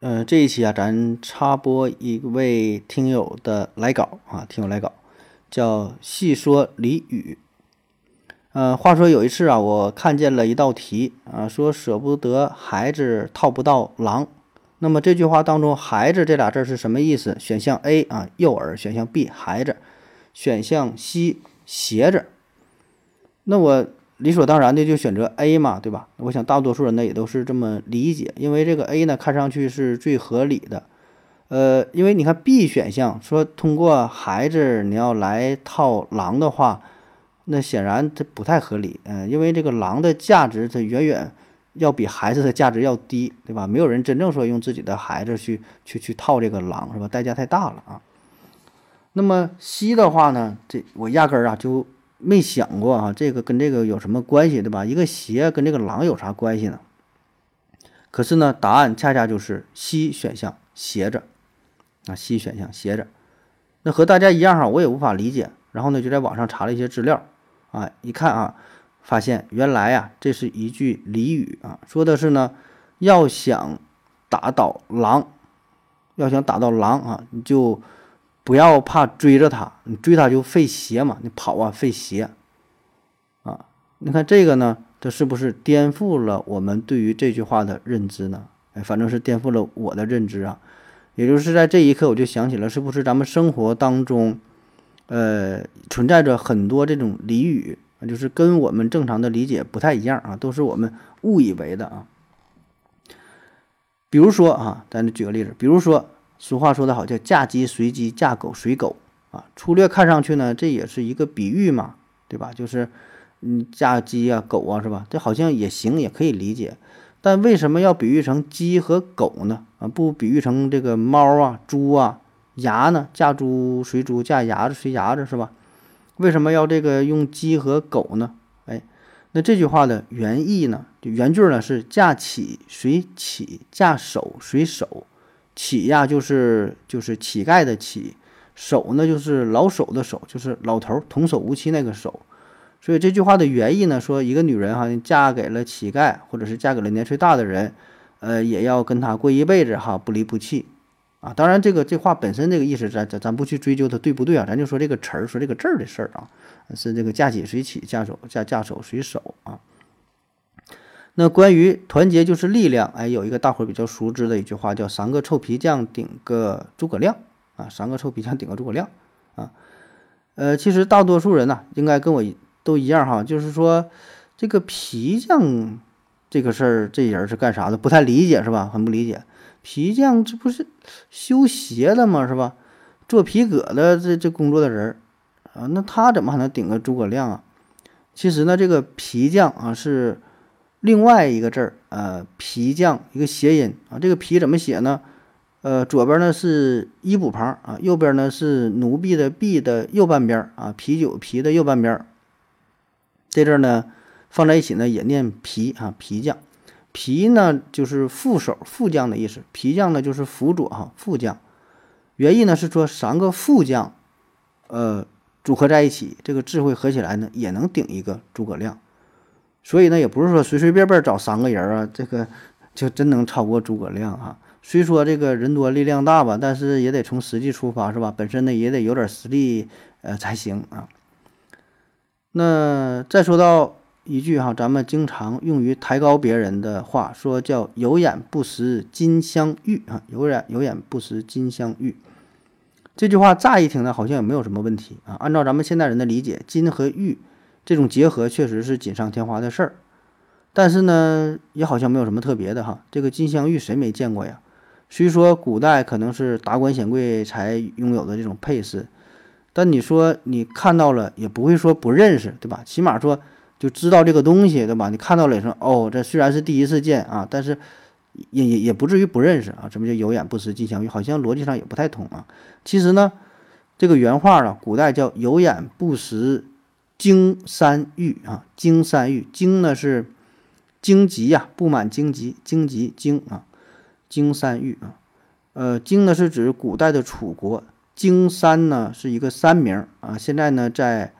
呃，这一期啊，咱插播一位听友的来稿啊，听友来稿，叫细说俚语。呃，话说有一次啊，我看见了一道题啊，说舍不得孩子套不到狼。那么这句话当中，“孩子”这俩字是什么意思？选项 A 啊，幼儿；选项 B，孩子；选项 C，鞋子。那我理所当然的就选择 A 嘛，对吧？我想大多数人呢也都是这么理解，因为这个 A 呢看上去是最合理的。呃，因为你看 B 选项说通过孩子你要来套狼的话。那显然这不太合理，嗯，因为这个狼的价值它远远要比孩子的价值要低，对吧？没有人真正说用自己的孩子去去去套这个狼，是吧？代价太大了啊。那么 C 的话呢，这我压根儿啊就没想过啊，这个跟这个有什么关系，对吧？一个鞋跟这个狼有啥关系呢？可是呢，答案恰恰就是 C 选项斜着啊，，C 选项斜着。那和大家一样哈，我也无法理解，然后呢就在网上查了一些资料。啊，一看啊，发现原来啊，这是一句俚语啊，说的是呢，要想打倒狼，要想打到狼啊，你就不要怕追着它，你追它就费鞋嘛，你跑啊费鞋啊。你看这个呢，这是不是颠覆了我们对于这句话的认知呢？哎，反正是颠覆了我的认知啊。也就是在这一刻，我就想起了，是不是咱们生活当中。呃，存在着很多这种俚语，就是跟我们正常的理解不太一样啊，都是我们误以为的啊。比如说啊，咱举个例子，比如说俗话说得好，叫嫁鸡随鸡，嫁狗随狗啊。粗略看上去呢，这也是一个比喻嘛，对吧？就是嗯，嫁鸡啊，狗啊，是吧？这好像也行，也可以理解。但为什么要比喻成鸡和狗呢？啊，不比喻成这个猫啊、猪啊？牙呢？嫁猪随猪，嫁牙子随牙子，是吧？为什么要这个用鸡和狗呢？哎，那这句话的原意呢？就原句呢是嫁起随起，嫁守随守。乞呀，就是就是乞丐的乞；守呢，就是老守的守，就是老头童叟无欺那个守。所以这句话的原意呢，说一个女人哈，嫁给了乞丐，或者是嫁给了年岁大的人，呃，也要跟他过一辈子哈，不离不弃。啊，当然，这个这话本身这个意思，咱咱咱不去追究它对不对啊，咱就说这个词儿，说这个字儿的事儿啊，是这个嫁起随起，嫁手嫁嫁手随手啊。那关于团结就是力量，哎，有一个大伙儿比较熟知的一句话，叫三个臭皮匠顶个诸葛亮啊，三个臭皮匠顶个诸葛亮啊。呃，其实大多数人呢，应该跟我都一样哈，就是说这个皮匠这个事儿，这人是干啥的？不太理解是吧？很不理解。皮匠这不是修鞋的吗？是吧？做皮革的这这工作的人啊，那他怎么还能顶个诸葛亮啊？其实呢，这个皮匠啊是另外一个字儿，呃，皮匠一个谐音啊。这个皮怎么写呢？呃，左边呢是一补旁啊，右边呢是奴婢的婢的右半边啊，啤酒皮的右半边。这字呢放在一起呢也念皮啊，皮匠。皮呢，就是副手、副将的意思；皮匠呢，就是辅佐哈副将。原意呢是说三个副将，呃，组合在一起，这个智慧合起来呢，也能顶一个诸葛亮。所以呢，也不是说随随便便找三个人啊，这个就真能超过诸葛亮啊。虽说这个人多力量大吧，但是也得从实际出发，是吧？本身呢也得有点实力，呃，才行啊。那再说到。一句哈，咱们经常用于抬高别人的话，说叫“有眼不识金镶玉”啊，“有眼有眼不识金镶玉”。这句话乍一听呢，好像也没有什么问题啊。按照咱们现代人的理解，金和玉这种结合确实是锦上添花的事儿，但是呢，也好像没有什么特别的哈。这个金镶玉谁没见过呀？虽说古代可能是达官显贵才拥有的这种配饰，但你说你看到了也不会说不认识，对吧？起码说。就知道这个东西，对吧？你看到了也说哦，这虽然是第一次见啊，但是也也也不至于不认识啊。什么叫有眼不识金镶玉？好像逻辑上也不太通啊。其实呢，这个原话啊，古代叫有眼不识荆山玉啊。荆山玉，荆呢是荆棘呀，布满荆棘，荆棘荆啊，荆山玉啊。呃，荆呢是指古代的楚国，荆山呢是一个山名啊。现在呢在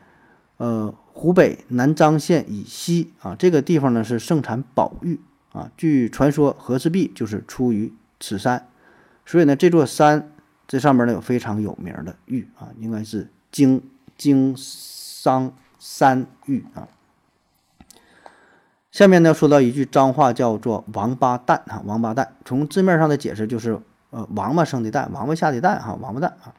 呃。湖北南漳县以西啊，这个地方呢是盛产宝玉啊。据传说，和氏璧就是出于此山所以呢，这座山这上面呢有非常有名的玉啊，应该是荆荆商三玉啊。下面呢说到一句脏话，叫做“王八蛋”啊，王八蛋。从字面上的解释就是呃，王八生的蛋，王八下的蛋哈，王八蛋啊。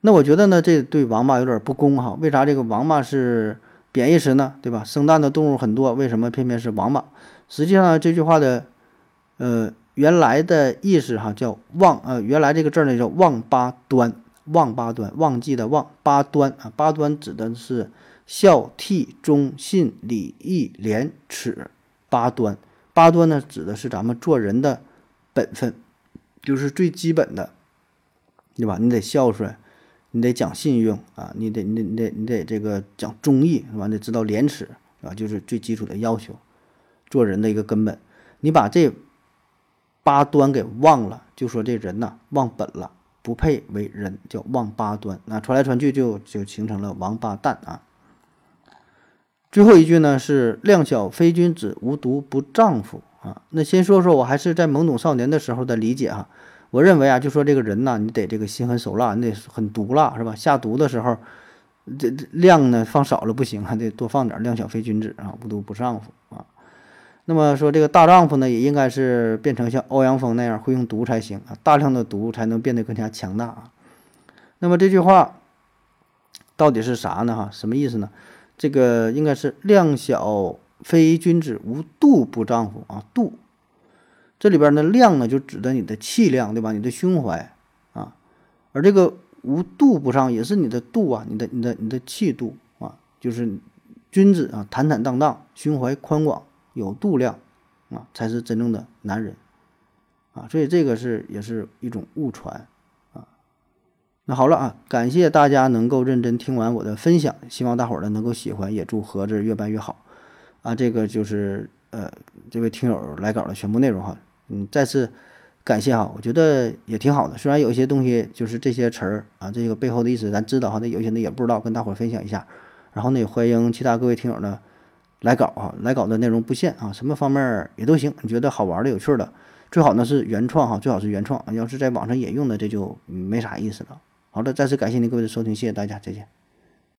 那我觉得呢，这对王八有点不公哈。为啥这个王八是贬义词呢？对吧？生蛋的动物很多，为什么偏偏是王八？实际上这句话的呃原来的意思哈叫忘呃原来这个字呢叫忘八端，忘八端，忘记的忘八端啊，八端指的是。孝悌忠信礼义廉耻八端，八端呢指的是咱们做人的本分，就是最基本的，对吧？你得孝顺，你得讲信用啊，你得你得你得你得这个讲忠义，是吧？得知道廉耻，啊，就是最基础的要求，做人的一个根本。你把这八端给忘了，就说这人呐忘本了，不配为人，叫忘八端。那传来传去就就形成了王八蛋啊。最后一句呢是“量小非君子，无毒不丈夫”啊。那先说说我还是在懵懂少年的时候的理解哈。我认为啊，就说这个人呐，你得这个心狠手辣，你得很毒辣是吧？下毒的时候，这量呢放少了不行，还得多放点。量小非君子啊，无毒不丈夫啊。那么说这个大丈夫呢，也应该是变成像欧阳锋那样会用毒才行啊，大量的毒才能变得更加强大啊。那么这句话到底是啥呢？哈，什么意思呢？这个应该是量小非君子，无度不丈夫啊。度这里边的，量呢就指的你的气量，对吧？你的胸怀啊。而这个无度不上，也是你的度啊，你的你的你的气度啊，就是君子啊，坦坦荡荡，胸怀宽广，有度量啊，才是真正的男人啊。所以这个是也是一种误传。啊那好了啊，感谢大家能够认真听完我的分享，希望大伙儿呢能够喜欢，也祝盒子越办越好啊！这个就是呃这位听友来稿的全部内容哈，嗯，再次感谢哈，我觉得也挺好的。虽然有些东西就是这些词儿啊，这个背后的意思咱知道哈，那有些呢也不知道，跟大伙儿分享一下。然后呢，也欢迎其他各位听友呢来稿啊，来稿的内容不限啊，什么方面也都行，你觉得好玩的、有趣的，最好呢是原创哈，最好是原创，要是在网上引用的，这就没啥意思了。好的，再次感谢您各位的收听，谢谢大家，再见。